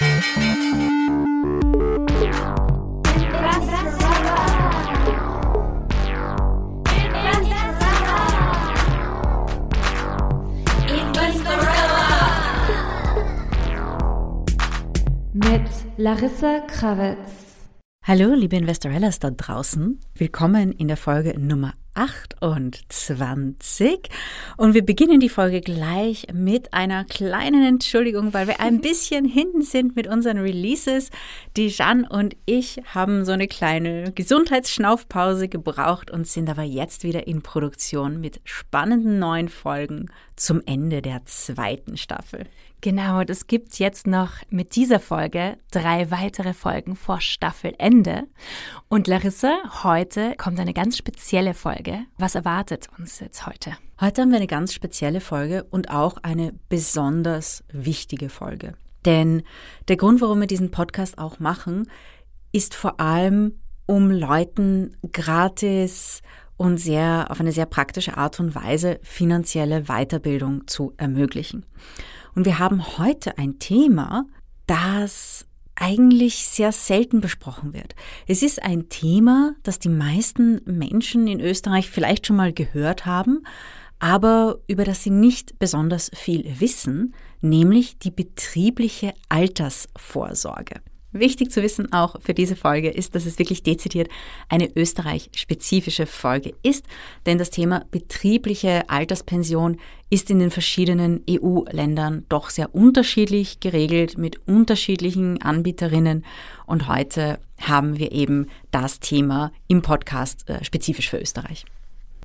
Mit Larissa Krawitz. Hallo, liebe Investorellas da draußen. Willkommen in der Folge Nummer 28. Und wir beginnen die Folge gleich mit einer kleinen Entschuldigung, weil wir ein bisschen hinten sind mit unseren Releases. Die Jeanne und ich haben so eine kleine Gesundheitsschnaufpause gebraucht und sind aber jetzt wieder in Produktion mit spannenden neuen Folgen zum Ende der zweiten Staffel. Genau, das gibt jetzt noch mit dieser Folge drei weitere Folgen vor Staffelende. Und Larissa, heute kommt eine ganz spezielle Folge. Was erwartet uns jetzt heute? Heute haben wir eine ganz spezielle Folge und auch eine besonders wichtige Folge. Denn der Grund, warum wir diesen Podcast auch machen, ist vor allem, um Leuten gratis und sehr auf eine sehr praktische Art und Weise finanzielle Weiterbildung zu ermöglichen. Und wir haben heute ein Thema, das eigentlich sehr selten besprochen wird. Es ist ein Thema, das die meisten Menschen in Österreich vielleicht schon mal gehört haben, aber über das sie nicht besonders viel wissen, nämlich die betriebliche Altersvorsorge. Wichtig zu wissen auch für diese Folge ist, dass es wirklich dezidiert eine österreich-spezifische Folge ist, denn das Thema betriebliche Alterspension ist in den verschiedenen EU-Ländern doch sehr unterschiedlich geregelt mit unterschiedlichen Anbieterinnen und heute haben wir eben das Thema im Podcast äh, spezifisch für Österreich.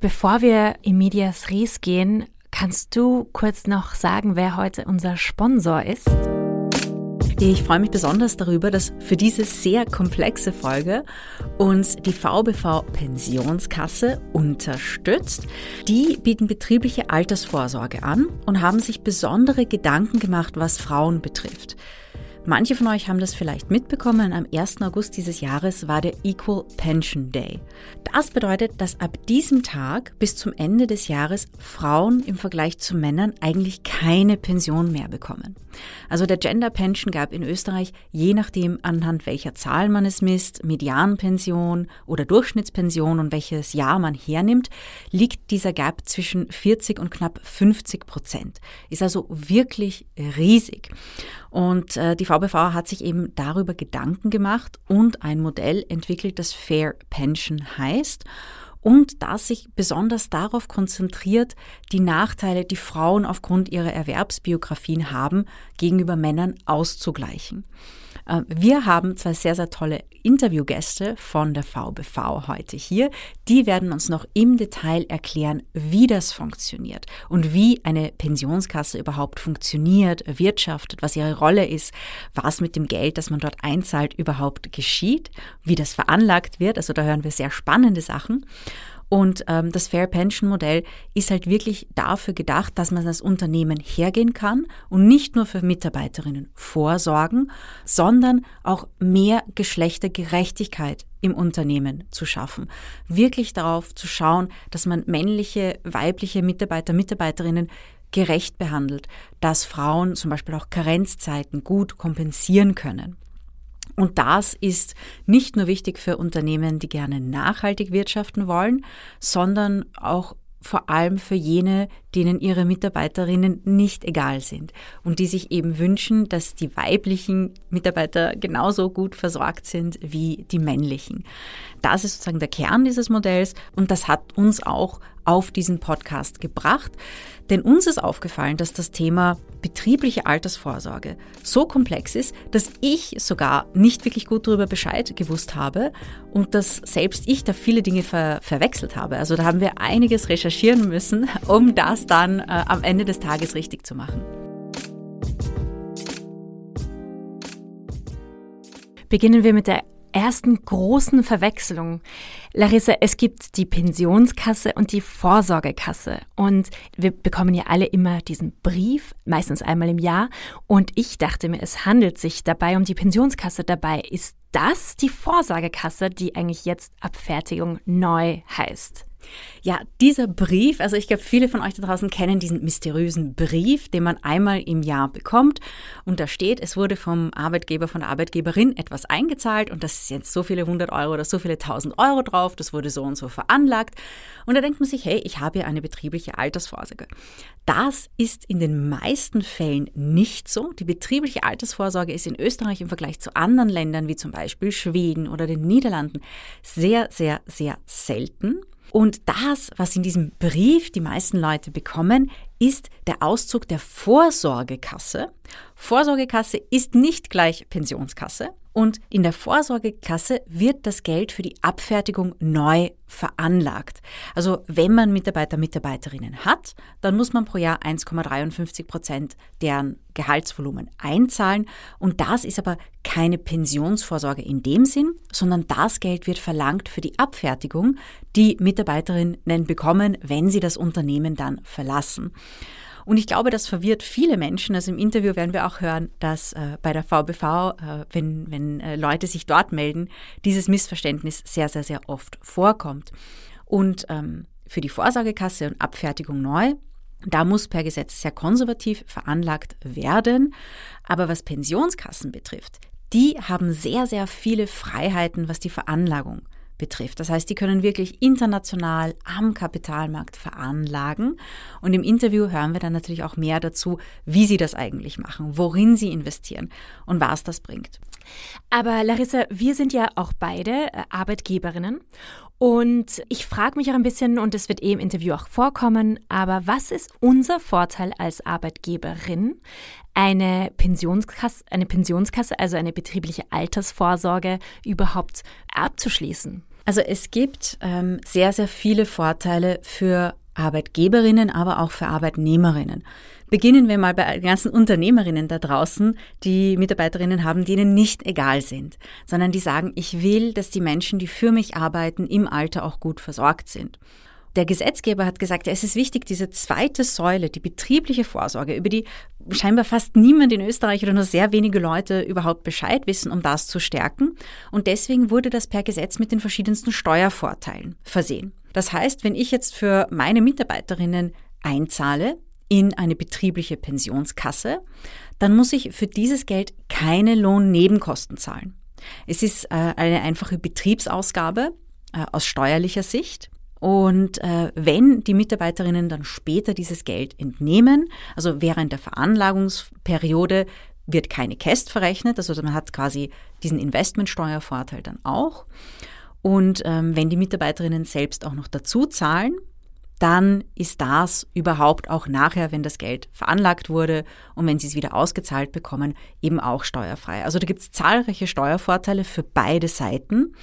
Bevor wir in Medias Res gehen, kannst du kurz noch sagen, wer heute unser Sponsor ist? Ich freue mich besonders darüber, dass für diese sehr komplexe Folge uns die VBV Pensionskasse unterstützt. Die bieten betriebliche Altersvorsorge an und haben sich besondere Gedanken gemacht, was Frauen betrifft. Manche von euch haben das vielleicht mitbekommen. Am 1. August dieses Jahres war der Equal Pension Day. Das bedeutet, dass ab diesem Tag bis zum Ende des Jahres Frauen im Vergleich zu Männern eigentlich keine Pension mehr bekommen. Also der Gender Pension gab in Österreich, je nachdem anhand welcher Zahl man es misst, Medianpension oder Durchschnittspension und welches Jahr man hernimmt, liegt dieser Gap zwischen 40 und knapp 50 Prozent. Ist also wirklich riesig. Und äh, die VBV hat sich eben darüber Gedanken gemacht und ein Modell entwickelt, das Fair Pension heißt und das sich besonders darauf konzentriert, die Nachteile, die Frauen aufgrund ihrer Erwerbsbiografien haben, gegenüber Männern auszugleichen. Äh, wir haben zwei sehr, sehr tolle Interviewgäste von der VBV heute hier. Die werden uns noch im Detail erklären, wie das funktioniert und wie eine Pensionskasse überhaupt funktioniert, wirtschaftet, was ihre Rolle ist, was mit dem Geld, das man dort einzahlt, überhaupt geschieht, wie das veranlagt wird. Also da hören wir sehr spannende Sachen. Und ähm, das Fair Pension Modell ist halt wirklich dafür gedacht, dass man als Unternehmen hergehen kann und nicht nur für Mitarbeiterinnen vorsorgen, sondern auch mehr Geschlechtergerechtigkeit im Unternehmen zu schaffen. Wirklich darauf zu schauen, dass man männliche, weibliche Mitarbeiter, Mitarbeiterinnen gerecht behandelt, dass Frauen zum Beispiel auch Karenzzeiten gut kompensieren können. Und das ist nicht nur wichtig für Unternehmen, die gerne nachhaltig wirtschaften wollen, sondern auch vor allem für jene, denen ihre Mitarbeiterinnen nicht egal sind und die sich eben wünschen, dass die weiblichen Mitarbeiter genauso gut versorgt sind wie die männlichen. Das ist sozusagen der Kern dieses Modells und das hat uns auch auf diesen Podcast gebracht. Denn uns ist aufgefallen, dass das Thema betriebliche Altersvorsorge so komplex ist, dass ich sogar nicht wirklich gut darüber Bescheid gewusst habe und dass selbst ich da viele Dinge ver verwechselt habe. Also da haben wir einiges recherchieren müssen, um das dann äh, am Ende des Tages richtig zu machen. Beginnen wir mit der ersten großen Verwechslung. Larissa, es gibt die Pensionskasse und die Vorsorgekasse. Und wir bekommen ja alle immer diesen Brief, meistens einmal im Jahr. Und ich dachte mir, es handelt sich dabei um die Pensionskasse. Dabei ist das die Vorsorgekasse, die eigentlich jetzt Abfertigung neu heißt. Ja, dieser Brief, also ich glaube, viele von euch da draußen kennen diesen mysteriösen Brief, den man einmal im Jahr bekommt. Und da steht, es wurde vom Arbeitgeber, von der Arbeitgeberin etwas eingezahlt und das ist jetzt so viele hundert Euro oder so viele tausend Euro drauf, das wurde so und so veranlagt. Und da denkt man sich, hey, ich habe ja eine betriebliche Altersvorsorge. Das ist in den meisten Fällen nicht so. Die betriebliche Altersvorsorge ist in Österreich im Vergleich zu anderen Ländern wie zum Beispiel Schweden oder den Niederlanden sehr, sehr, sehr selten. Und das, was in diesem Brief die meisten Leute bekommen, ist der Auszug der Vorsorgekasse. Vorsorgekasse ist nicht gleich Pensionskasse. Und in der Vorsorgekasse wird das Geld für die Abfertigung neu veranlagt. Also wenn man Mitarbeiter, Mitarbeiterinnen hat, dann muss man pro Jahr 1,53 Prozent deren Gehaltsvolumen einzahlen. Und das ist aber keine Pensionsvorsorge in dem Sinn, sondern das Geld wird verlangt für die Abfertigung, die Mitarbeiterinnen bekommen, wenn sie das Unternehmen dann verlassen. Und ich glaube, das verwirrt viele Menschen. Also im Interview werden wir auch hören, dass äh, bei der VBV, äh, wenn, wenn äh, Leute sich dort melden, dieses Missverständnis sehr, sehr, sehr oft vorkommt. Und ähm, für die Vorsorgekasse und Abfertigung neu, da muss per Gesetz sehr konservativ veranlagt werden. Aber was Pensionskassen betrifft, die haben sehr, sehr viele Freiheiten, was die Veranlagung betrifft. Das heißt, die können wirklich international am Kapitalmarkt veranlagen. Und im Interview hören wir dann natürlich auch mehr dazu, wie sie das eigentlich machen, worin sie investieren und was das bringt. Aber Larissa, wir sind ja auch beide äh, Arbeitgeberinnen. Und ich frage mich auch ein bisschen, und es wird eh im Interview auch vorkommen, aber was ist unser Vorteil als Arbeitgeberin, eine Pensionskasse, eine Pensionskasse, also eine betriebliche Altersvorsorge überhaupt abzuschließen? Also es gibt ähm, sehr, sehr viele Vorteile für Arbeitgeberinnen, aber auch für Arbeitnehmerinnen. Beginnen wir mal bei den ganzen Unternehmerinnen da draußen, die Mitarbeiterinnen haben, die ihnen nicht egal sind, sondern die sagen, ich will, dass die Menschen, die für mich arbeiten, im Alter auch gut versorgt sind. Der Gesetzgeber hat gesagt, es ist wichtig, diese zweite Säule, die betriebliche Vorsorge, über die scheinbar fast niemand in Österreich oder nur sehr wenige Leute überhaupt Bescheid wissen, um das zu stärken. Und deswegen wurde das per Gesetz mit den verschiedensten Steuervorteilen versehen. Das heißt, wenn ich jetzt für meine Mitarbeiterinnen einzahle in eine betriebliche Pensionskasse, dann muss ich für dieses Geld keine Lohnnebenkosten zahlen. Es ist äh, eine einfache Betriebsausgabe äh, aus steuerlicher Sicht. Und äh, wenn die Mitarbeiterinnen dann später dieses Geld entnehmen, also während der Veranlagungsperiode wird keine Käst verrechnet, also man hat quasi diesen Investmentsteuervorteil dann auch. Und ähm, wenn die Mitarbeiterinnen selbst auch noch dazu zahlen, dann ist das überhaupt auch nachher, wenn das Geld veranlagt wurde und wenn sie es wieder ausgezahlt bekommen, eben auch steuerfrei. Also da gibt es zahlreiche Steuervorteile für beide Seiten.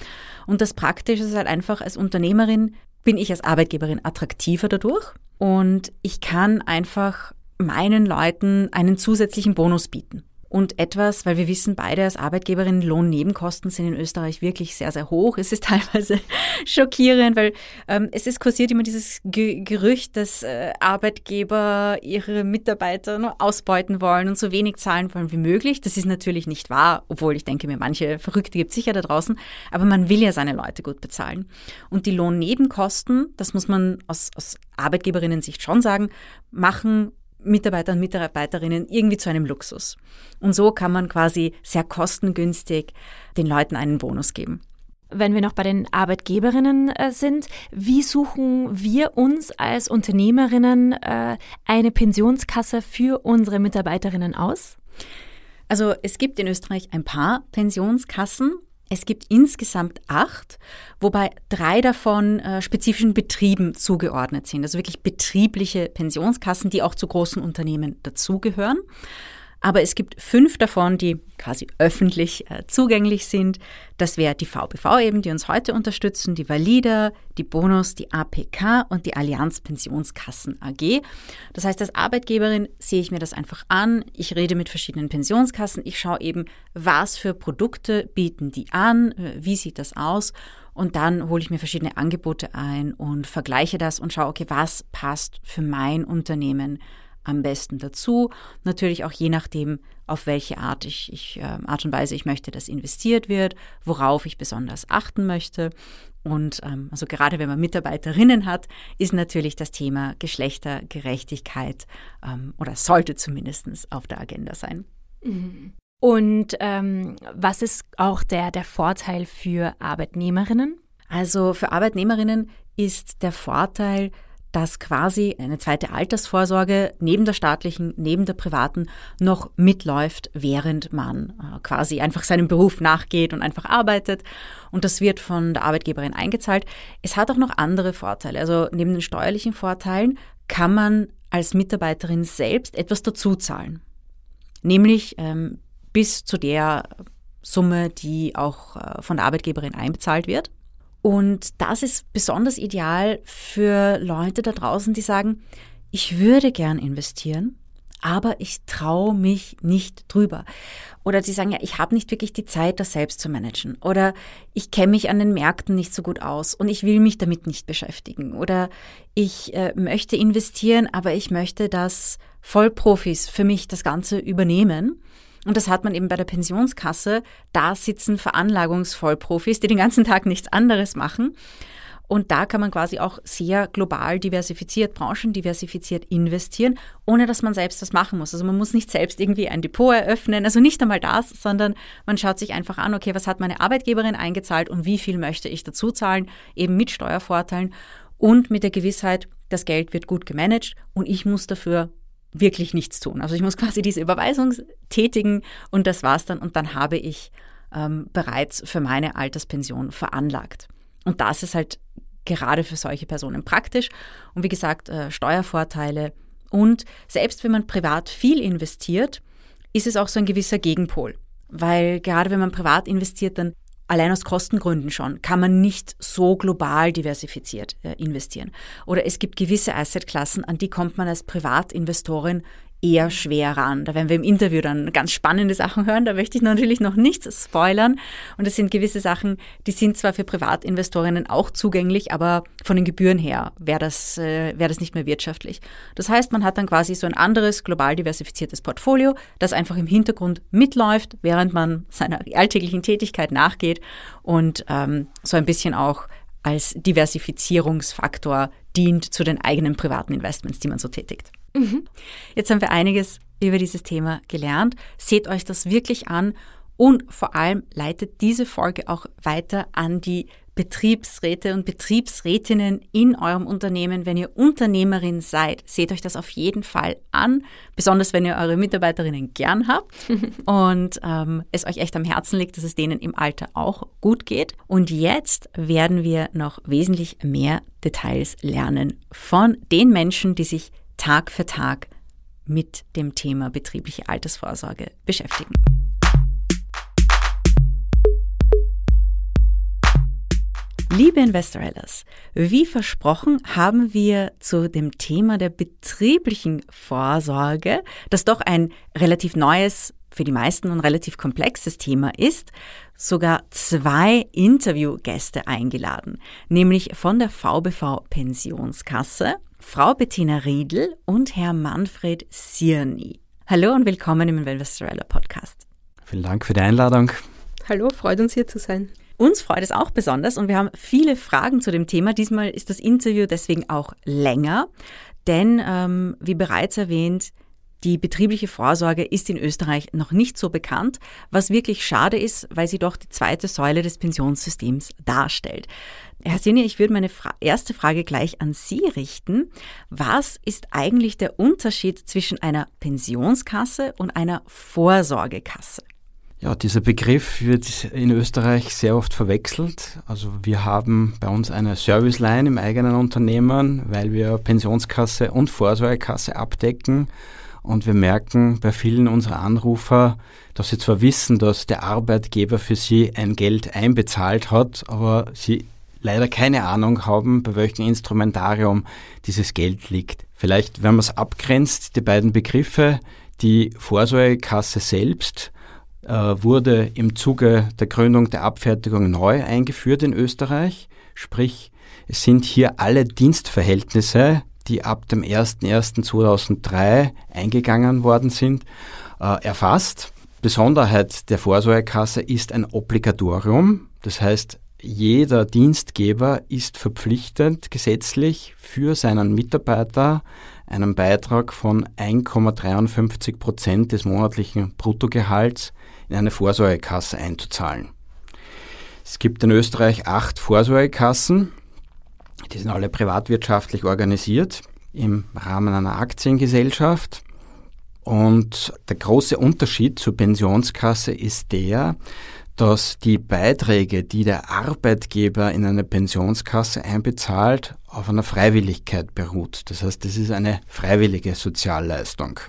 Und das Praktische ist halt einfach, als Unternehmerin bin ich als Arbeitgeberin attraktiver dadurch und ich kann einfach meinen Leuten einen zusätzlichen Bonus bieten. Und etwas, weil wir wissen beide als Arbeitgeberin, Lohnnebenkosten sind in Österreich wirklich sehr, sehr hoch. Es ist teilweise schockierend, weil ähm, es ist kursiert immer dieses Ge Gerücht, dass äh, Arbeitgeber ihre Mitarbeiter nur ausbeuten wollen und so wenig zahlen wollen wie möglich. Das ist natürlich nicht wahr, obwohl ich denke mir, manche Verrückte gibt es sicher da draußen. Aber man will ja seine Leute gut bezahlen. Und die Lohnnebenkosten, das muss man aus, aus Arbeitgeberinnen-Sicht schon sagen, machen Mitarbeiter und Mitarbeiterinnen irgendwie zu einem Luxus. Und so kann man quasi sehr kostengünstig den Leuten einen Bonus geben. Wenn wir noch bei den Arbeitgeberinnen äh, sind, wie suchen wir uns als Unternehmerinnen äh, eine Pensionskasse für unsere Mitarbeiterinnen aus? Also es gibt in Österreich ein paar Pensionskassen. Es gibt insgesamt acht, wobei drei davon äh, spezifischen Betrieben zugeordnet sind, also wirklich betriebliche Pensionskassen, die auch zu großen Unternehmen dazugehören. Aber es gibt fünf davon, die quasi öffentlich äh, zugänglich sind. Das wäre die VBV eben, die uns heute unterstützen, die Valida, die Bonus, die APK und die Allianz Pensionskassen AG. Das heißt, als Arbeitgeberin sehe ich mir das einfach an. Ich rede mit verschiedenen Pensionskassen. Ich schaue eben, was für Produkte bieten die an, äh, wie sieht das aus. Und dann hole ich mir verschiedene Angebote ein und vergleiche das und schaue, okay, was passt für mein Unternehmen am besten dazu. Natürlich auch je nachdem, auf welche Art, ich, ich, äh, Art und Weise ich möchte, dass investiert wird, worauf ich besonders achten möchte. Und ähm, also gerade wenn man Mitarbeiterinnen hat, ist natürlich das Thema Geschlechtergerechtigkeit ähm, oder sollte zumindest auf der Agenda sein. Mhm. Und ähm, was ist auch der, der Vorteil für Arbeitnehmerinnen? Also für Arbeitnehmerinnen ist der Vorteil, dass quasi eine zweite Altersvorsorge neben der staatlichen, neben der privaten noch mitläuft, während man äh, quasi einfach seinem Beruf nachgeht und einfach arbeitet. Und das wird von der Arbeitgeberin eingezahlt. Es hat auch noch andere Vorteile. Also neben den steuerlichen Vorteilen kann man als Mitarbeiterin selbst etwas dazuzahlen. Nämlich ähm, bis zu der Summe, die auch äh, von der Arbeitgeberin einbezahlt wird. Und das ist besonders ideal für Leute da draußen, die sagen, ich würde gern investieren, aber ich traue mich nicht drüber. Oder die sagen, ja, ich habe nicht wirklich die Zeit, das selbst zu managen. Oder ich kenne mich an den Märkten nicht so gut aus und ich will mich damit nicht beschäftigen. Oder ich äh, möchte investieren, aber ich möchte, dass Vollprofis für mich das Ganze übernehmen. Und das hat man eben bei der Pensionskasse. Da sitzen Veranlagungsvollprofis, die den ganzen Tag nichts anderes machen. Und da kann man quasi auch sehr global diversifiziert, branchendiversifiziert investieren, ohne dass man selbst was machen muss. Also man muss nicht selbst irgendwie ein Depot eröffnen, also nicht einmal das, sondern man schaut sich einfach an, okay, was hat meine Arbeitgeberin eingezahlt und wie viel möchte ich dazu zahlen, eben mit Steuervorteilen und mit der Gewissheit, das Geld wird gut gemanagt und ich muss dafür wirklich nichts tun. Also ich muss quasi diese Überweisung tätigen und das war's dann und dann habe ich ähm, bereits für meine Alterspension veranlagt. Und das ist halt gerade für solche Personen praktisch. Und wie gesagt, äh, Steuervorteile. Und selbst wenn man privat viel investiert, ist es auch so ein gewisser Gegenpol. Weil gerade wenn man privat investiert, dann allein aus Kostengründen schon, kann man nicht so global diversifiziert äh, investieren. Oder es gibt gewisse Assetklassen, an die kommt man als Privatinvestorin eher schwer ran. Da werden wir im Interview dann ganz spannende Sachen hören. Da möchte ich natürlich noch nichts spoilern. Und es sind gewisse Sachen, die sind zwar für Privatinvestorinnen auch zugänglich, aber von den Gebühren her wäre das, äh, wäre das nicht mehr wirtschaftlich. Das heißt, man hat dann quasi so ein anderes global diversifiziertes Portfolio, das einfach im Hintergrund mitläuft, während man seiner alltäglichen Tätigkeit nachgeht und ähm, so ein bisschen auch als Diversifizierungsfaktor dient zu den eigenen privaten Investments, die man so tätigt. Mhm. Jetzt haben wir einiges über dieses Thema gelernt. Seht euch das wirklich an und vor allem leitet diese Folge auch weiter an die Betriebsräte und Betriebsrätinnen in eurem Unternehmen. Wenn ihr Unternehmerin seid, seht euch das auf jeden Fall an, besonders wenn ihr eure Mitarbeiterinnen gern habt und ähm, es euch echt am Herzen liegt, dass es denen im Alter auch gut geht. Und jetzt werden wir noch wesentlich mehr Details lernen von den Menschen, die sich Tag für Tag mit dem Thema betriebliche Altersvorsorge beschäftigen. Liebe Investorellas, wie versprochen haben wir zu dem Thema der betrieblichen Vorsorge, das doch ein relativ neues, für die meisten und relativ komplexes Thema ist, sogar zwei Interviewgäste eingeladen, nämlich von der VBV Pensionskasse Frau Bettina Riedl und Herr Manfred Sirni. Hallo und willkommen im Investorella Podcast. Vielen Dank für die Einladung. Hallo, freut uns hier zu sein. Uns freut es auch besonders und wir haben viele Fragen zu dem Thema. Diesmal ist das Interview deswegen auch länger, denn ähm, wie bereits erwähnt, die betriebliche Vorsorge ist in Österreich noch nicht so bekannt, was wirklich schade ist, weil sie doch die zweite Säule des Pensionssystems darstellt. Herr Sinne, ich würde meine Fra erste Frage gleich an Sie richten. Was ist eigentlich der Unterschied zwischen einer Pensionskasse und einer Vorsorgekasse? Ja, dieser Begriff wird in Österreich sehr oft verwechselt. Also wir haben bei uns eine Serviceline im eigenen Unternehmen, weil wir Pensionskasse und Vorsorgekasse abdecken. Und wir merken bei vielen unserer Anrufer, dass sie zwar wissen, dass der Arbeitgeber für sie ein Geld einbezahlt hat, aber sie leider keine Ahnung haben, bei welchem Instrumentarium dieses Geld liegt. Vielleicht, wenn man es abgrenzt, die beiden Begriffe, die Vorsorgekasse selbst äh, wurde im Zuge der Gründung der Abfertigung neu eingeführt in Österreich, sprich es sind hier alle Dienstverhältnisse die ab dem 01.01.2003 eingegangen worden sind, äh, erfasst. Besonderheit der Vorsorgekasse ist ein Obligatorium. Das heißt, jeder Dienstgeber ist verpflichtend gesetzlich für seinen Mitarbeiter einen Beitrag von 1,53 Prozent des monatlichen Bruttogehalts in eine Vorsorgekasse einzuzahlen. Es gibt in Österreich acht Vorsorgekassen. Die sind alle privatwirtschaftlich organisiert im Rahmen einer Aktiengesellschaft. Und der große Unterschied zur Pensionskasse ist der, dass die Beiträge, die der Arbeitgeber in eine Pensionskasse einbezahlt, auf einer Freiwilligkeit beruht. Das heißt, es ist eine freiwillige Sozialleistung.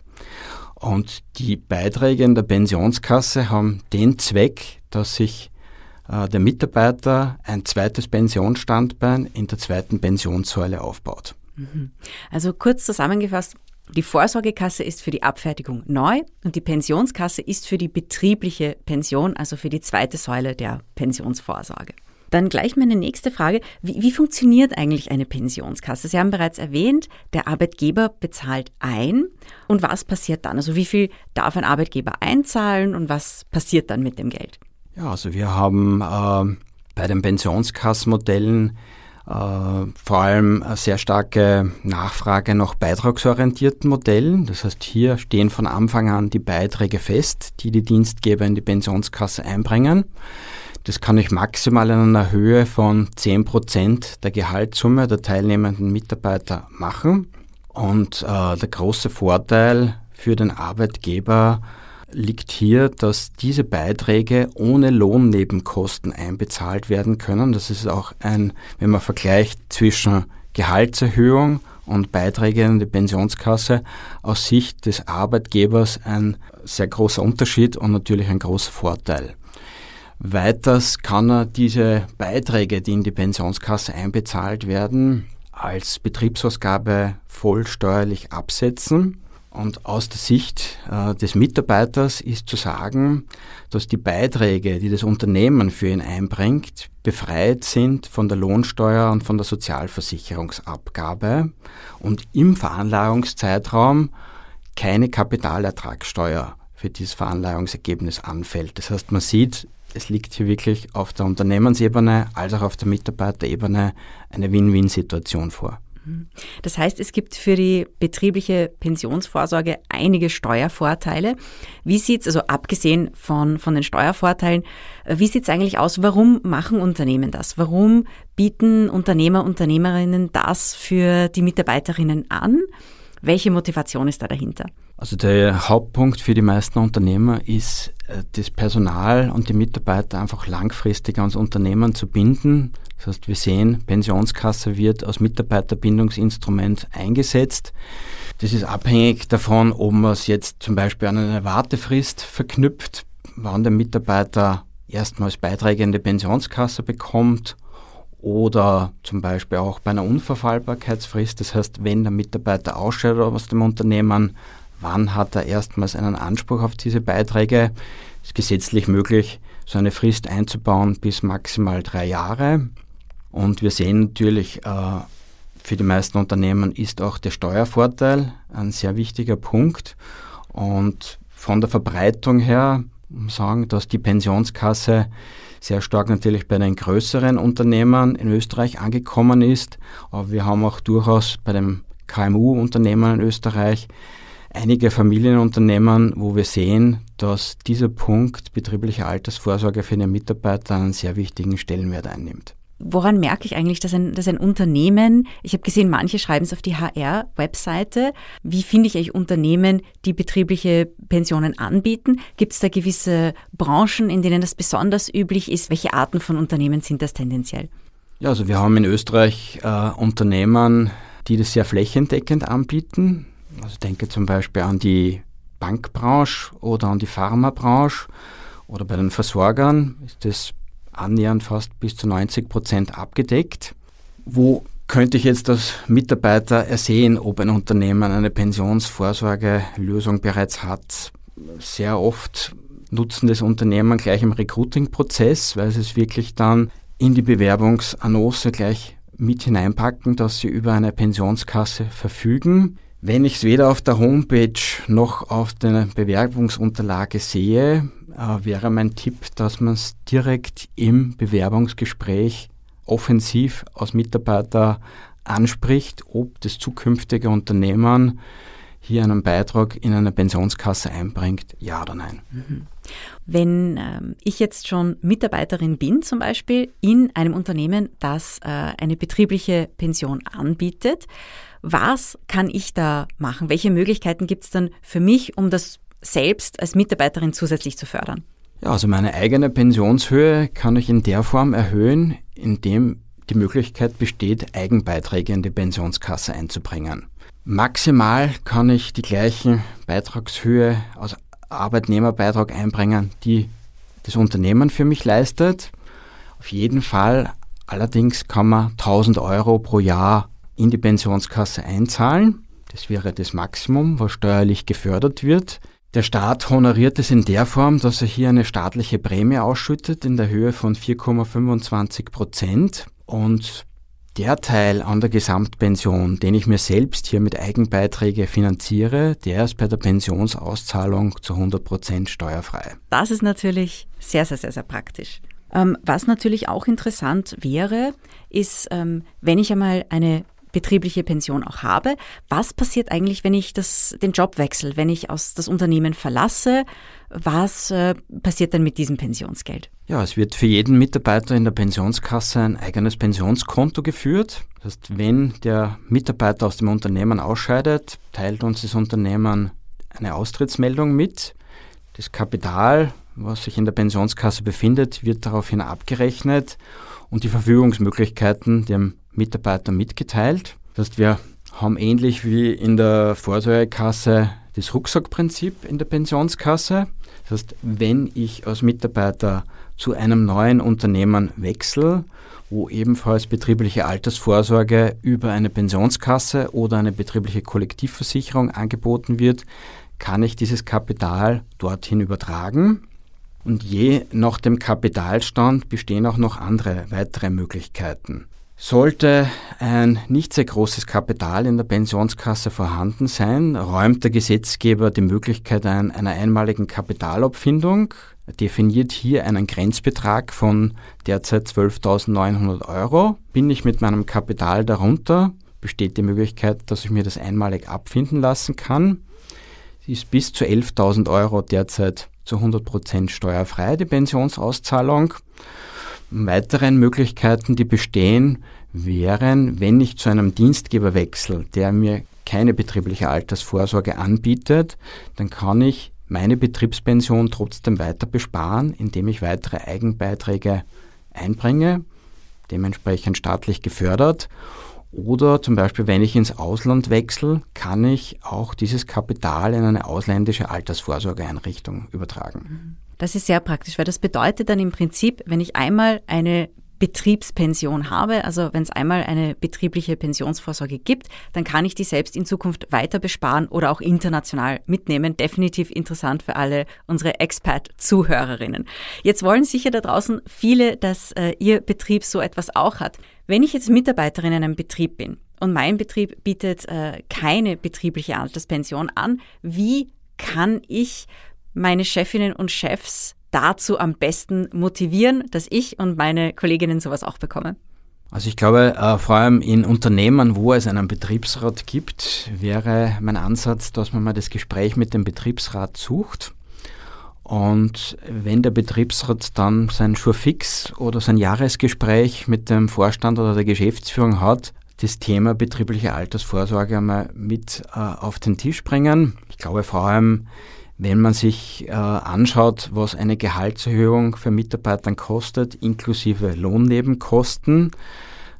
Und die Beiträge in der Pensionskasse haben den Zweck, dass sich der Mitarbeiter ein zweites Pensionsstandbein in der zweiten Pensionssäule aufbaut. Mhm. Also kurz zusammengefasst, die Vorsorgekasse ist für die Abfertigung neu und die Pensionskasse ist für die betriebliche Pension, also für die zweite Säule der Pensionsvorsorge. Dann gleich meine nächste Frage. Wie, wie, funktioniert eigentlich eine Pensionskasse? Sie haben bereits erwähnt, der Arbeitgeber bezahlt ein. Und was passiert dann? Also wie viel darf ein Arbeitgeber einzahlen und was passiert dann mit dem Geld? Ja, also wir haben äh, bei den Pensionskassenmodellen äh, vor allem eine sehr starke Nachfrage nach beitragsorientierten Modellen. Das heißt, hier stehen von Anfang an die Beiträge fest, die die Dienstgeber in die Pensionskasse einbringen. Das kann ich maximal in einer Höhe von 10% der Gehaltssumme der teilnehmenden Mitarbeiter machen. Und äh, der große Vorteil für den Arbeitgeber liegt hier, dass diese Beiträge ohne Lohnnebenkosten einbezahlt werden können. Das ist auch ein, wenn man vergleicht zwischen Gehaltserhöhung und Beiträge in die Pensionskasse, aus Sicht des Arbeitgebers ein sehr großer Unterschied und natürlich ein großer Vorteil. Weiters kann er diese Beiträge, die in die Pensionskasse einbezahlt werden, als Betriebsausgabe voll steuerlich absetzen. Und aus der Sicht äh, des Mitarbeiters ist zu sagen, dass die Beiträge, die das Unternehmen für ihn einbringt, befreit sind von der Lohnsteuer und von der Sozialversicherungsabgabe und im Veranlagungszeitraum keine Kapitalertragssteuer für dieses Veranlagungsergebnis anfällt. Das heißt, man sieht, es liegt hier wirklich auf der Unternehmensebene als auch auf der Mitarbeiterebene eine Win-Win-Situation vor. Das heißt, es gibt für die betriebliche Pensionsvorsorge einige Steuervorteile. Wie sieht es, also abgesehen von, von den Steuervorteilen, äh, wie sieht es eigentlich aus? Warum machen Unternehmen das? Warum bieten Unternehmer, Unternehmerinnen das für die Mitarbeiterinnen an? Welche Motivation ist da dahinter? Also der Hauptpunkt für die meisten Unternehmer ist, äh, das Personal und die Mitarbeiter einfach langfristig ans Unternehmen zu binden. Das heißt, wir sehen, Pensionskasse wird als Mitarbeiterbindungsinstrument eingesetzt. Das ist abhängig davon, ob man es jetzt zum Beispiel an eine Wartefrist verknüpft, wann der Mitarbeiter erstmals Beiträge in die Pensionskasse bekommt oder zum Beispiel auch bei einer Unverfallbarkeitsfrist. Das heißt, wenn der Mitarbeiter ausscheidet aus dem Unternehmen, wann hat er erstmals einen Anspruch auf diese Beiträge? Es ist gesetzlich möglich, so eine Frist einzubauen bis maximal drei Jahre. Und wir sehen natürlich, äh, für die meisten Unternehmen ist auch der Steuervorteil ein sehr wichtiger Punkt. Und von der Verbreitung her sagen, dass die Pensionskasse sehr stark natürlich bei den größeren Unternehmen in Österreich angekommen ist. Aber wir haben auch durchaus bei den KMU-Unternehmen in Österreich einige Familienunternehmen, wo wir sehen, dass dieser Punkt betriebliche Altersvorsorge für den Mitarbeiter einen sehr wichtigen Stellenwert einnimmt. Woran merke ich eigentlich, dass ein, dass ein Unternehmen, ich habe gesehen, manche schreiben es auf die HR-Webseite, wie finde ich eigentlich Unternehmen, die betriebliche Pensionen anbieten? Gibt es da gewisse Branchen, in denen das besonders üblich ist? Welche Arten von Unternehmen sind das tendenziell? Ja, also wir haben in Österreich äh, Unternehmen, die das sehr flächendeckend anbieten. Also denke zum Beispiel an die Bankbranche oder an die Pharmabranche oder bei den Versorgern ist das annähernd fast bis zu 90 Prozent abgedeckt. Wo könnte ich jetzt als Mitarbeiter ersehen, ob ein Unternehmen eine Pensionsvorsorgelösung bereits hat? Sehr oft nutzen das Unternehmen gleich im Recruiting-Prozess, weil sie es wirklich dann in die Bewerbungsannonce gleich mit hineinpacken, dass sie über eine Pensionskasse verfügen. Wenn ich es weder auf der Homepage noch auf der Bewerbungsunterlage sehe, äh, wäre mein Tipp, dass man es direkt im Bewerbungsgespräch offensiv als Mitarbeiter anspricht, ob das zukünftige Unternehmen hier einen Beitrag in eine Pensionskasse einbringt, ja oder nein. Mhm. Wenn ähm, ich jetzt schon Mitarbeiterin bin, zum Beispiel in einem Unternehmen, das äh, eine betriebliche Pension anbietet, was kann ich da machen? Welche Möglichkeiten gibt es dann für mich, um das selbst als Mitarbeiterin zusätzlich zu fördern? Ja, also meine eigene Pensionshöhe kann ich in der Form erhöhen, indem die Möglichkeit besteht, Eigenbeiträge in die Pensionskasse einzubringen. Maximal kann ich die gleichen Beitragshöhe als Arbeitnehmerbeitrag einbringen, die das Unternehmen für mich leistet. Auf jeden Fall allerdings kann man 1000 Euro pro Jahr in die Pensionskasse einzahlen. Das wäre das Maximum, was steuerlich gefördert wird. Der Staat honoriert es in der Form, dass er hier eine staatliche Prämie ausschüttet in der Höhe von 4,25 Prozent. Und der Teil an der Gesamtpension, den ich mir selbst hier mit Eigenbeiträge finanziere, der ist bei der Pensionsauszahlung zu 100 Prozent steuerfrei. Das ist natürlich sehr, sehr, sehr, sehr praktisch. Ähm, was natürlich auch interessant wäre, ist, ähm, wenn ich einmal eine betriebliche Pension auch habe. Was passiert eigentlich, wenn ich das, den Job wechsle, wenn ich aus das Unternehmen verlasse? Was äh, passiert dann mit diesem Pensionsgeld? Ja, es wird für jeden Mitarbeiter in der Pensionskasse ein eigenes Pensionskonto geführt. Das heißt, wenn der Mitarbeiter aus dem Unternehmen ausscheidet, teilt uns das Unternehmen eine Austrittsmeldung mit. Das Kapital, was sich in der Pensionskasse befindet, wird daraufhin abgerechnet und die Verfügungsmöglichkeiten dem Mitarbeiter mitgeteilt. Das heißt, wir haben ähnlich wie in der Vorsorgekasse das Rucksackprinzip in der Pensionskasse. Das heißt, wenn ich als Mitarbeiter zu einem neuen Unternehmen wechsle, wo ebenfalls betriebliche Altersvorsorge über eine Pensionskasse oder eine betriebliche Kollektivversicherung angeboten wird, kann ich dieses Kapital dorthin übertragen. Und je nach dem Kapitalstand bestehen auch noch andere weitere Möglichkeiten. Sollte ein nicht sehr großes Kapital in der Pensionskasse vorhanden sein, räumt der Gesetzgeber die Möglichkeit ein einer einmaligen Kapitalabfindung, definiert hier einen Grenzbetrag von derzeit 12.900 Euro. Bin ich mit meinem Kapital darunter, besteht die Möglichkeit, dass ich mir das einmalig abfinden lassen kann. Sie ist bis zu 11.000 Euro derzeit zu 100% steuerfrei, die Pensionsauszahlung. Weiteren Möglichkeiten, die bestehen, wären, wenn ich zu einem Dienstgeber wechsle, der mir keine betriebliche Altersvorsorge anbietet, dann kann ich meine Betriebspension trotzdem weiter besparen, indem ich weitere Eigenbeiträge einbringe, dementsprechend staatlich gefördert. Oder zum Beispiel, wenn ich ins Ausland wechsle, kann ich auch dieses Kapital in eine ausländische Altersvorsorgeeinrichtung übertragen. Mhm. Das ist sehr praktisch, weil das bedeutet dann im Prinzip, wenn ich einmal eine Betriebspension habe, also wenn es einmal eine betriebliche Pensionsvorsorge gibt, dann kann ich die selbst in Zukunft weiter besparen oder auch international mitnehmen. Definitiv interessant für alle unsere Expat-Zuhörerinnen. Jetzt wollen sicher da draußen viele, dass äh, ihr Betrieb so etwas auch hat. Wenn ich jetzt Mitarbeiterin in einem Betrieb bin und mein Betrieb bietet äh, keine betriebliche Alterspension an, wie kann ich meine Chefinnen und Chefs dazu am besten motivieren, dass ich und meine Kolleginnen sowas auch bekommen? Also ich glaube, äh, vor allem in Unternehmen, wo es einen Betriebsrat gibt, wäre mein Ansatz, dass man mal das Gespräch mit dem Betriebsrat sucht. Und wenn der Betriebsrat dann sein Schurfix oder sein Jahresgespräch mit dem Vorstand oder der Geschäftsführung hat, das Thema betriebliche Altersvorsorge einmal mit äh, auf den Tisch bringen. Ich glaube vor allem wenn man sich äh, anschaut, was eine Gehaltserhöhung für Mitarbeitern kostet, inklusive Lohnnebenkosten,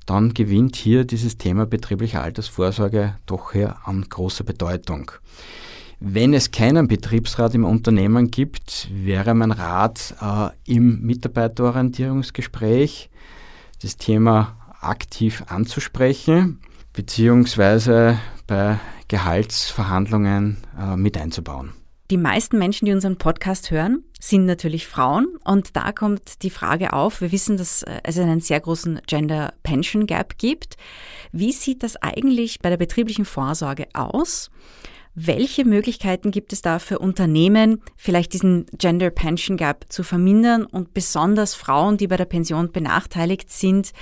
dann gewinnt hier dieses Thema betriebliche Altersvorsorge doch hier an großer Bedeutung. Wenn es keinen Betriebsrat im Unternehmen gibt, wäre mein Rat äh, im Mitarbeiterorientierungsgespräch das Thema aktiv anzusprechen, beziehungsweise bei Gehaltsverhandlungen äh, mit einzubauen. Die meisten Menschen, die unseren Podcast hören, sind natürlich Frauen. Und da kommt die Frage auf, wir wissen, dass äh, es einen sehr großen Gender Pension Gap gibt. Wie sieht das eigentlich bei der betrieblichen Vorsorge aus? Welche Möglichkeiten gibt es da für Unternehmen, vielleicht diesen Gender Pension Gap zu vermindern und besonders Frauen, die bei der Pension benachteiligt sind,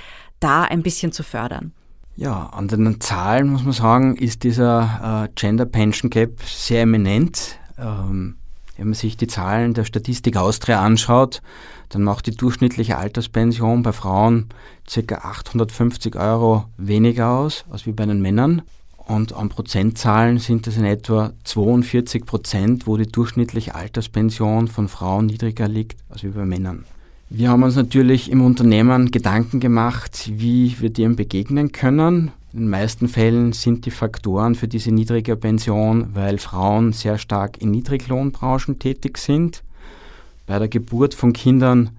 da ein bisschen zu fördern? Ja, an den Zahlen muss man sagen, ist dieser äh, Gender Pension Gap sehr eminent. Ähm, wenn man sich die Zahlen der Statistik Austria anschaut, dann macht die durchschnittliche Alterspension bei Frauen ca. 850 Euro weniger aus als wie bei den Männern. Und an Prozentzahlen sind es in etwa 42 Prozent, wo die durchschnittliche Alterspension von Frauen niedriger liegt als wie bei Männern. Wir haben uns natürlich im Unternehmen Gedanken gemacht, wie wir dem begegnen können. In den meisten Fällen sind die Faktoren für diese niedrige Pension, weil Frauen sehr stark in Niedriglohnbranchen tätig sind, bei der Geburt von Kindern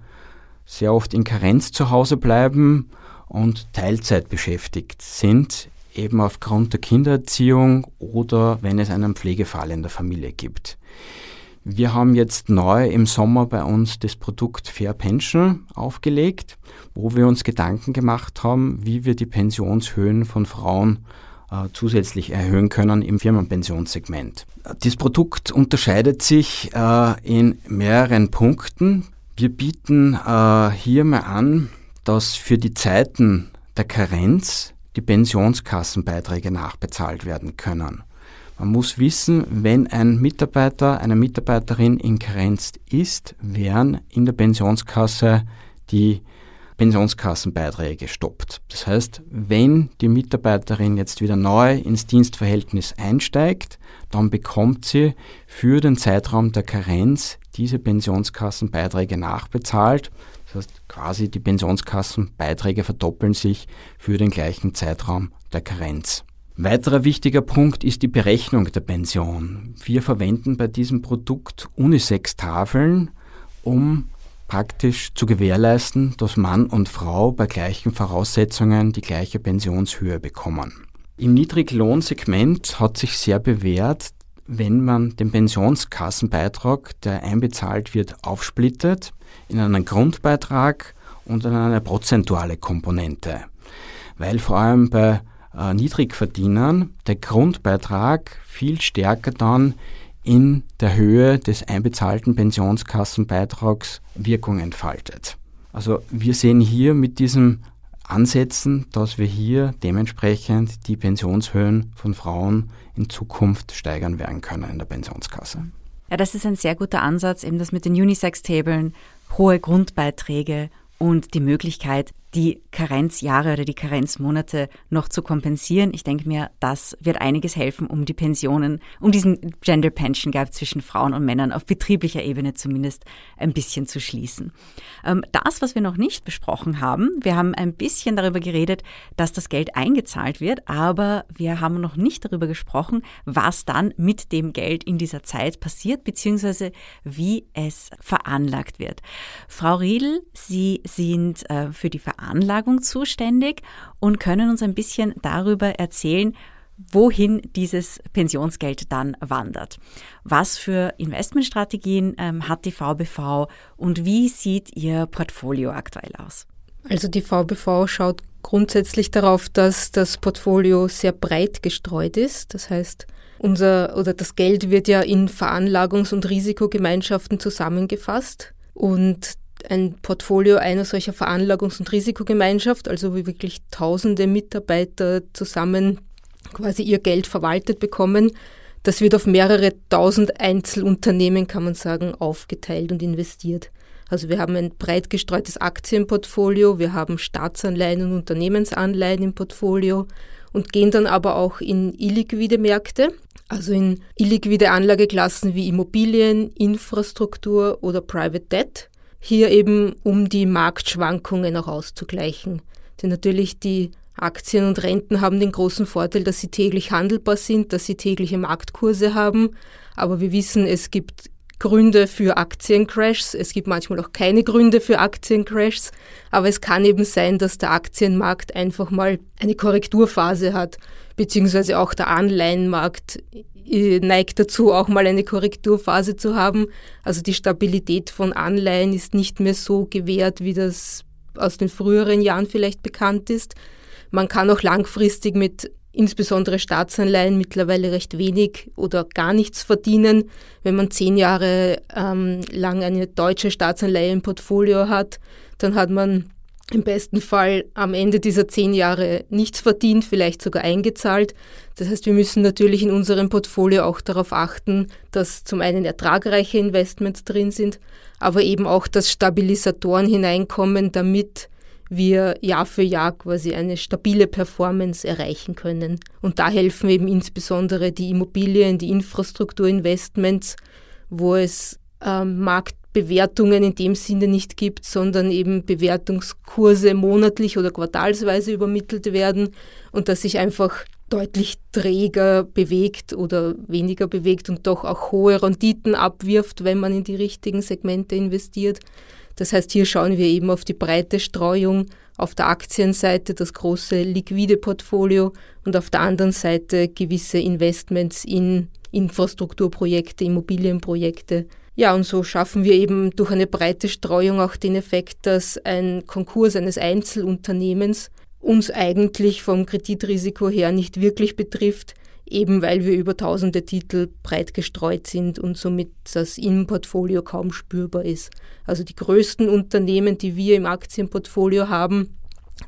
sehr oft in Karenz zu Hause bleiben und Teilzeit beschäftigt sind, eben aufgrund der Kindererziehung oder wenn es einen Pflegefall in der Familie gibt. Wir haben jetzt neu im Sommer bei uns das Produkt Fair Pension aufgelegt, wo wir uns Gedanken gemacht haben, wie wir die Pensionshöhen von Frauen äh, zusätzlich erhöhen können im Firmenpensionssegment. Das Produkt unterscheidet sich äh, in mehreren Punkten. Wir bieten äh, hier mal an, dass für die Zeiten der Karenz die Pensionskassenbeiträge nachbezahlt werden können. Man muss wissen, wenn ein Mitarbeiter, eine Mitarbeiterin in Karenz ist, werden in der Pensionskasse die Pensionskassenbeiträge gestoppt. Das heißt, wenn die Mitarbeiterin jetzt wieder neu ins Dienstverhältnis einsteigt, dann bekommt sie für den Zeitraum der Karenz diese Pensionskassenbeiträge nachbezahlt. Das heißt, quasi die Pensionskassenbeiträge verdoppeln sich für den gleichen Zeitraum der Karenz. Weiterer wichtiger Punkt ist die Berechnung der Pension. Wir verwenden bei diesem Produkt Unisex-Tafeln, um praktisch zu gewährleisten, dass Mann und Frau bei gleichen Voraussetzungen die gleiche Pensionshöhe bekommen. Im Niedriglohnsegment hat sich sehr bewährt, wenn man den Pensionskassenbeitrag, der einbezahlt wird, aufsplittet in einen Grundbeitrag und in eine prozentuale Komponente. Weil vor allem bei äh, Niedrigverdienern der Grundbeitrag viel stärker dann in der Höhe des einbezahlten Pensionskassenbeitrags Wirkung entfaltet. Also wir sehen hier mit diesem Ansätzen, dass wir hier dementsprechend die Pensionshöhen von Frauen in Zukunft steigern werden können in der Pensionskasse. Ja, das ist ein sehr guter Ansatz, eben das mit den Unisex-Tabeln, hohe Grundbeiträge und die Möglichkeit, die Karenzjahre oder die Karenzmonate noch zu kompensieren. Ich denke mir, das wird einiges helfen, um die Pensionen, um diesen Gender Pension Gap zwischen Frauen und Männern auf betrieblicher Ebene zumindest ein bisschen zu schließen. Ähm, das, was wir noch nicht besprochen haben, wir haben ein bisschen darüber geredet, dass das Geld eingezahlt wird, aber wir haben noch nicht darüber gesprochen, was dann mit dem Geld in dieser Zeit passiert, beziehungsweise wie es veranlagt wird. Frau Riedl, Sie sind äh, für die Veranlagung Veranlagung zuständig und können uns ein bisschen darüber erzählen, wohin dieses Pensionsgeld dann wandert. Was für Investmentstrategien ähm, hat die VBV und wie sieht Ihr Portfolio aktuell aus? Also die VBV schaut grundsätzlich darauf, dass das Portfolio sehr breit gestreut ist. Das heißt, unser oder das Geld wird ja in Veranlagungs- und Risikogemeinschaften zusammengefasst und ein Portfolio einer solcher Veranlagungs- und Risikogemeinschaft, also wie wirklich tausende Mitarbeiter zusammen quasi ihr Geld verwaltet bekommen. Das wird auf mehrere tausend Einzelunternehmen, kann man sagen, aufgeteilt und investiert. Also wir haben ein breit gestreutes Aktienportfolio, wir haben Staatsanleihen und Unternehmensanleihen im Portfolio und gehen dann aber auch in illiquide Märkte, also in illiquide Anlageklassen wie Immobilien, Infrastruktur oder Private Debt hier eben um die Marktschwankungen auch auszugleichen. Denn natürlich die Aktien und Renten haben den großen Vorteil, dass sie täglich handelbar sind, dass sie tägliche Marktkurse haben. Aber wir wissen, es gibt Gründe für Aktiencrashs, es gibt manchmal auch keine Gründe für Aktiencrashs, aber es kann eben sein, dass der Aktienmarkt einfach mal eine Korrekturphase hat, beziehungsweise auch der Anleihenmarkt äh, neigt dazu, auch mal eine Korrekturphase zu haben. Also die Stabilität von Anleihen ist nicht mehr so gewährt, wie das aus den früheren Jahren vielleicht bekannt ist. Man kann auch langfristig mit insbesondere Staatsanleihen mittlerweile recht wenig oder gar nichts verdienen. Wenn man zehn Jahre ähm, lang eine deutsche Staatsanleihe im Portfolio hat, dann hat man im besten Fall am Ende dieser zehn Jahre nichts verdient, vielleicht sogar eingezahlt. Das heißt, wir müssen natürlich in unserem Portfolio auch darauf achten, dass zum einen ertragreiche Investments drin sind, aber eben auch, dass Stabilisatoren hineinkommen, damit wir Jahr für Jahr quasi eine stabile Performance erreichen können. Und da helfen eben insbesondere die Immobilien, die Infrastrukturinvestments, wo es ähm, Marktbewertungen in dem Sinne nicht gibt, sondern eben Bewertungskurse monatlich oder quartalsweise übermittelt werden und dass sich einfach deutlich träger bewegt oder weniger bewegt und doch auch hohe Renditen abwirft, wenn man in die richtigen Segmente investiert. Das heißt, hier schauen wir eben auf die breite Streuung, auf der Aktienseite das große liquide Portfolio und auf der anderen Seite gewisse Investments in Infrastrukturprojekte, Immobilienprojekte. Ja, und so schaffen wir eben durch eine breite Streuung auch den Effekt, dass ein Konkurs eines Einzelunternehmens uns eigentlich vom Kreditrisiko her nicht wirklich betrifft, eben weil wir über tausende Titel breit gestreut sind und somit das im Portfolio kaum spürbar ist. Also die größten Unternehmen, die wir im Aktienportfolio haben,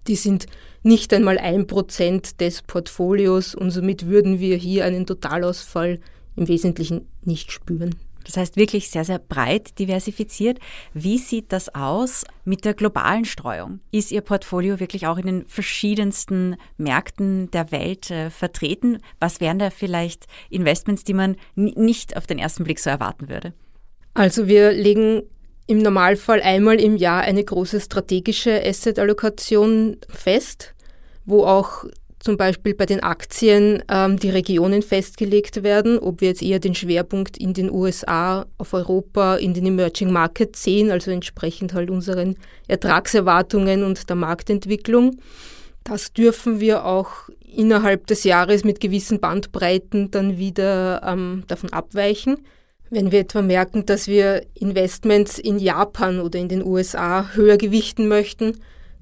die sind nicht einmal ein Prozent des Portfolios und somit würden wir hier einen Totalausfall im Wesentlichen nicht spüren. Das heißt wirklich sehr, sehr breit diversifiziert. Wie sieht das aus mit der globalen Streuung? Ist Ihr Portfolio wirklich auch in den verschiedensten Märkten der Welt äh, vertreten? Was wären da vielleicht Investments, die man nicht auf den ersten Blick so erwarten würde? Also wir legen im Normalfall einmal im Jahr eine große strategische Asset-Allokation fest, wo auch zum Beispiel bei den Aktien ähm, die Regionen festgelegt werden, ob wir jetzt eher den Schwerpunkt in den USA, auf Europa, in den Emerging Markets sehen, also entsprechend halt unseren Ertragserwartungen und der Marktentwicklung. Das dürfen wir auch innerhalb des Jahres mit gewissen Bandbreiten dann wieder ähm, davon abweichen. Wenn wir etwa merken, dass wir Investments in Japan oder in den USA höher gewichten möchten,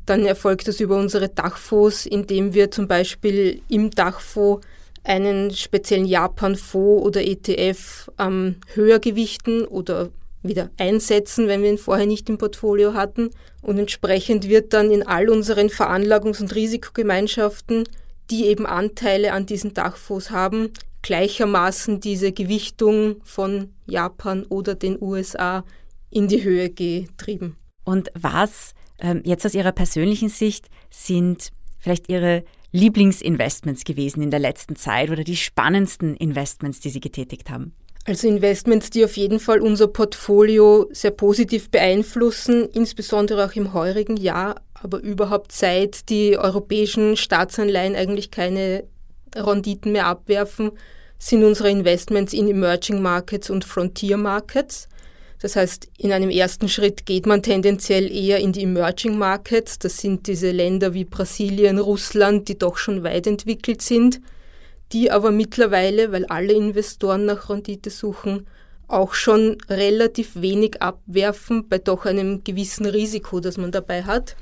dann erfolgt das über unsere Dachfonds, indem wir zum Beispiel im Dachfonds einen speziellen Japan-Fonds oder ETF ähm, höher gewichten oder wieder einsetzen, wenn wir ihn vorher nicht im Portfolio hatten. Und entsprechend wird dann in all unseren Veranlagungs- und Risikogemeinschaften, die eben Anteile an diesen Dachfonds haben, gleichermaßen diese Gewichtung von Japan oder den USA in die Höhe getrieben. Und was jetzt aus Ihrer persönlichen Sicht sind vielleicht Ihre Lieblingsinvestments gewesen in der letzten Zeit oder die spannendsten Investments, die Sie getätigt haben? Also Investments, die auf jeden Fall unser Portfolio sehr positiv beeinflussen, insbesondere auch im heurigen Jahr, aber überhaupt seit die europäischen Staatsanleihen eigentlich keine Renditen mehr abwerfen, sind unsere Investments in Emerging Markets und Frontier Markets. Das heißt, in einem ersten Schritt geht man tendenziell eher in die Emerging Markets. Das sind diese Länder wie Brasilien, Russland, die doch schon weit entwickelt sind, die aber mittlerweile, weil alle Investoren nach Rendite suchen, auch schon relativ wenig abwerfen bei doch einem gewissen Risiko, das man dabei hat.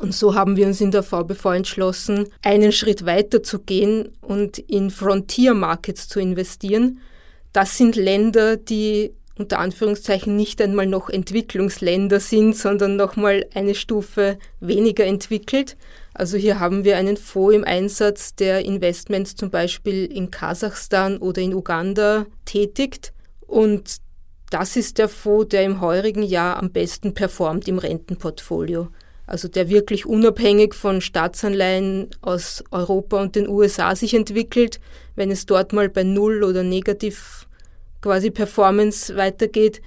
Und so haben wir uns in der VBV entschlossen, einen Schritt weiter zu gehen und in Frontier Markets zu investieren. Das sind Länder, die unter Anführungszeichen nicht einmal noch Entwicklungsländer sind, sondern nochmal eine Stufe weniger entwickelt. Also hier haben wir einen Fonds im Einsatz, der Investments zum Beispiel in Kasachstan oder in Uganda tätigt. Und das ist der Fonds, der im heurigen Jahr am besten performt im Rentenportfolio. Also der wirklich unabhängig von Staatsanleihen aus Europa und den USA sich entwickelt. Wenn es dort mal bei Null oder negativ quasi Performance weitergeht,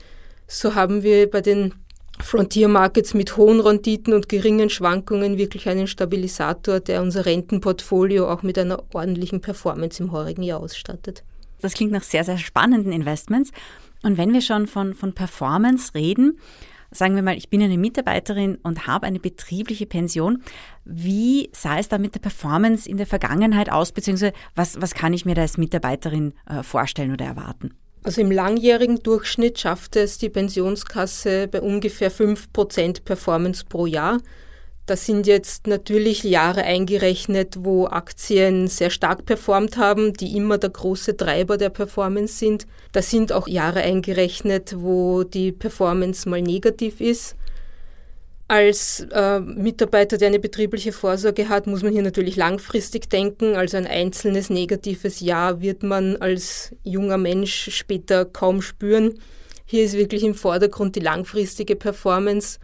so haben wir bei den Frontier Markets mit hohen Renditen und geringen Schwankungen wirklich einen Stabilisator, der unser Rentenportfolio auch mit einer ordentlichen Performance im heurigen Jahr ausstattet. Das klingt nach sehr, sehr spannenden Investments. Und wenn wir schon von, von Performance reden, sagen wir mal, ich bin eine Mitarbeiterin und habe eine betriebliche Pension. Wie sah es da mit der Performance in der Vergangenheit aus, beziehungsweise was, was kann ich mir da als Mitarbeiterin äh, vorstellen oder erwarten? Also im langjährigen Durchschnitt schafft es die Pensionskasse bei ungefähr 5% Performance pro Jahr. Das sind jetzt natürlich Jahre eingerechnet, wo Aktien sehr stark performt haben, die immer der große Treiber der Performance sind. Da sind auch Jahre eingerechnet, wo die Performance mal negativ ist. Als äh, Mitarbeiter, der eine betriebliche Vorsorge hat, muss man hier natürlich langfristig denken. Also ein einzelnes negatives Jahr wird man als junger Mensch später kaum spüren. Hier ist wirklich im Vordergrund die langfristige Performance.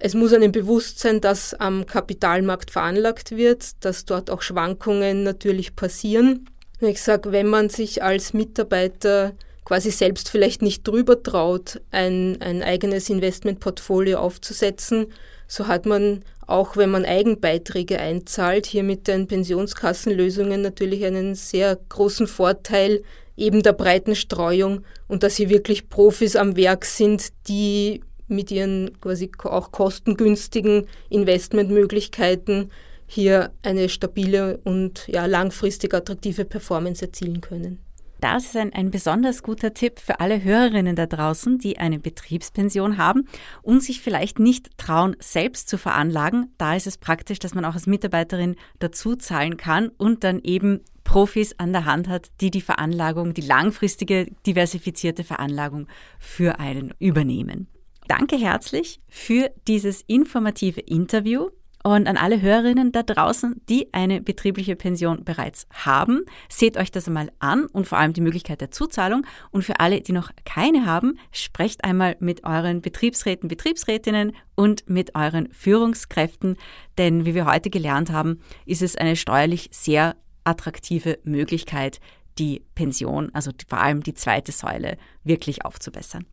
Es muss einem bewusst sein, dass am Kapitalmarkt veranlagt wird, dass dort auch Schwankungen natürlich passieren. Ich sage, wenn man sich als Mitarbeiter quasi selbst vielleicht nicht drüber traut, ein, ein eigenes Investmentportfolio aufzusetzen, so hat man auch wenn man Eigenbeiträge einzahlt, hier mit den Pensionskassenlösungen natürlich einen sehr großen Vorteil eben der breiten Streuung und dass hier wirklich Profis am Werk sind, die mit ihren quasi auch kostengünstigen Investmentmöglichkeiten hier eine stabile und ja, langfristig attraktive Performance erzielen können. Das ist ein, ein besonders guter Tipp für alle Hörerinnen da draußen, die eine Betriebspension haben und sich vielleicht nicht trauen, selbst zu veranlagen. Da ist es praktisch, dass man auch als Mitarbeiterin dazu zahlen kann und dann eben Profis an der Hand hat, die die Veranlagung, die langfristige diversifizierte Veranlagung für einen übernehmen. Danke herzlich für dieses informative Interview. Und an alle Hörerinnen da draußen, die eine betriebliche Pension bereits haben, seht euch das einmal an und vor allem die Möglichkeit der Zuzahlung. Und für alle, die noch keine haben, sprecht einmal mit euren Betriebsräten, Betriebsrätinnen und mit euren Führungskräften. Denn wie wir heute gelernt haben, ist es eine steuerlich sehr attraktive Möglichkeit, die Pension, also vor allem die zweite Säule, wirklich aufzubessern.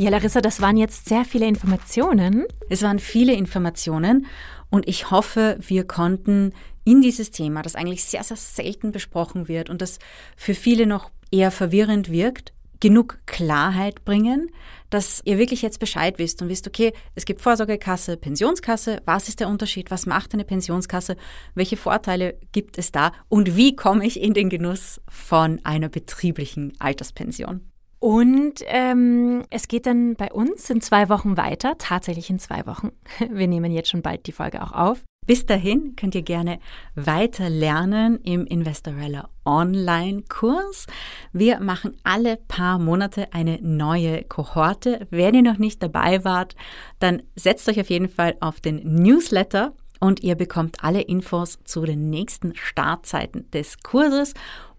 Ja, Larissa, das waren jetzt sehr viele Informationen. Es waren viele Informationen und ich hoffe, wir konnten in dieses Thema, das eigentlich sehr, sehr selten besprochen wird und das für viele noch eher verwirrend wirkt, genug Klarheit bringen, dass ihr wirklich jetzt Bescheid wisst und wisst, okay, es gibt Vorsorgekasse, Pensionskasse, was ist der Unterschied, was macht eine Pensionskasse, welche Vorteile gibt es da und wie komme ich in den Genuss von einer betrieblichen Alterspension. Und ähm, es geht dann bei uns in zwei Wochen weiter, tatsächlich in zwei Wochen. Wir nehmen jetzt schon bald die Folge auch auf. Bis dahin könnt ihr gerne weiter lernen im Investorella Online-Kurs. Wir machen alle paar Monate eine neue Kohorte. Wenn ihr noch nicht dabei wart, dann setzt euch auf jeden Fall auf den Newsletter und ihr bekommt alle Infos zu den nächsten Startzeiten des Kurses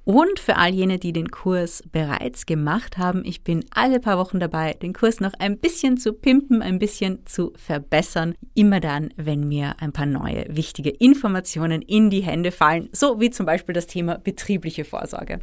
und für all jene, die den Kurs bereits gemacht haben, ich bin alle paar Wochen dabei, den Kurs noch ein bisschen zu pimpen, ein bisschen zu verbessern. Immer dann, wenn mir ein paar neue wichtige Informationen in die Hände fallen, so wie zum Beispiel das Thema betriebliche Vorsorge.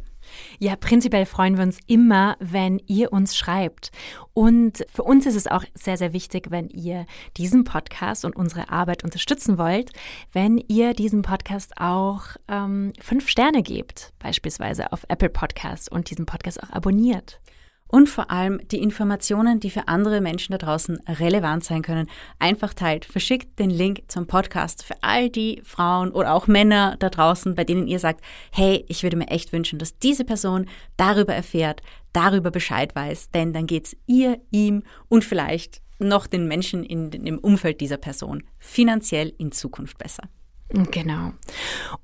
Ja, prinzipiell freuen wir uns immer, wenn ihr uns schreibt. Und für uns ist es auch sehr, sehr wichtig, wenn ihr diesen Podcast und unsere Arbeit unterstützen wollt, wenn ihr diesem Podcast auch ähm, fünf Sterne gebt, beispielsweise auf Apple Podcasts und diesen Podcast auch abonniert und vor allem die Informationen, die für andere Menschen da draußen relevant sein können, einfach teilt. Verschickt den Link zum Podcast für all die Frauen oder auch Männer da draußen, bei denen ihr sagt, hey, ich würde mir echt wünschen, dass diese Person darüber erfährt, darüber Bescheid weiß, denn dann geht's ihr, ihm und vielleicht noch den Menschen in, dem Umfeld dieser Person finanziell in Zukunft besser. Genau.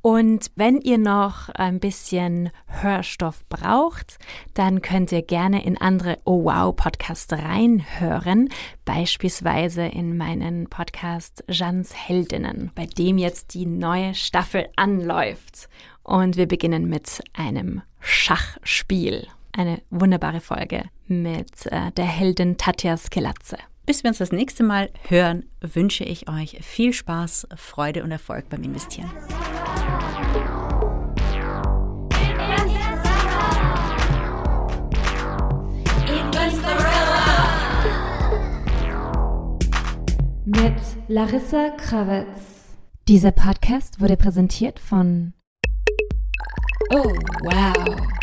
Und wenn ihr noch ein bisschen Hörstoff braucht, dann könnt ihr gerne in andere Oh Wow Podcasts reinhören, beispielsweise in meinen Podcast Jans Heldinnen, bei dem jetzt die neue Staffel anläuft. Und wir beginnen mit einem Schachspiel. Eine wunderbare Folge mit äh, der Heldin Tatja Skelatze. Bis wir uns das nächste Mal hören, wünsche ich euch viel Spaß, Freude und Erfolg beim Investieren. Mit Larissa Krawitz. Dieser Podcast wurde präsentiert von Oh, wow.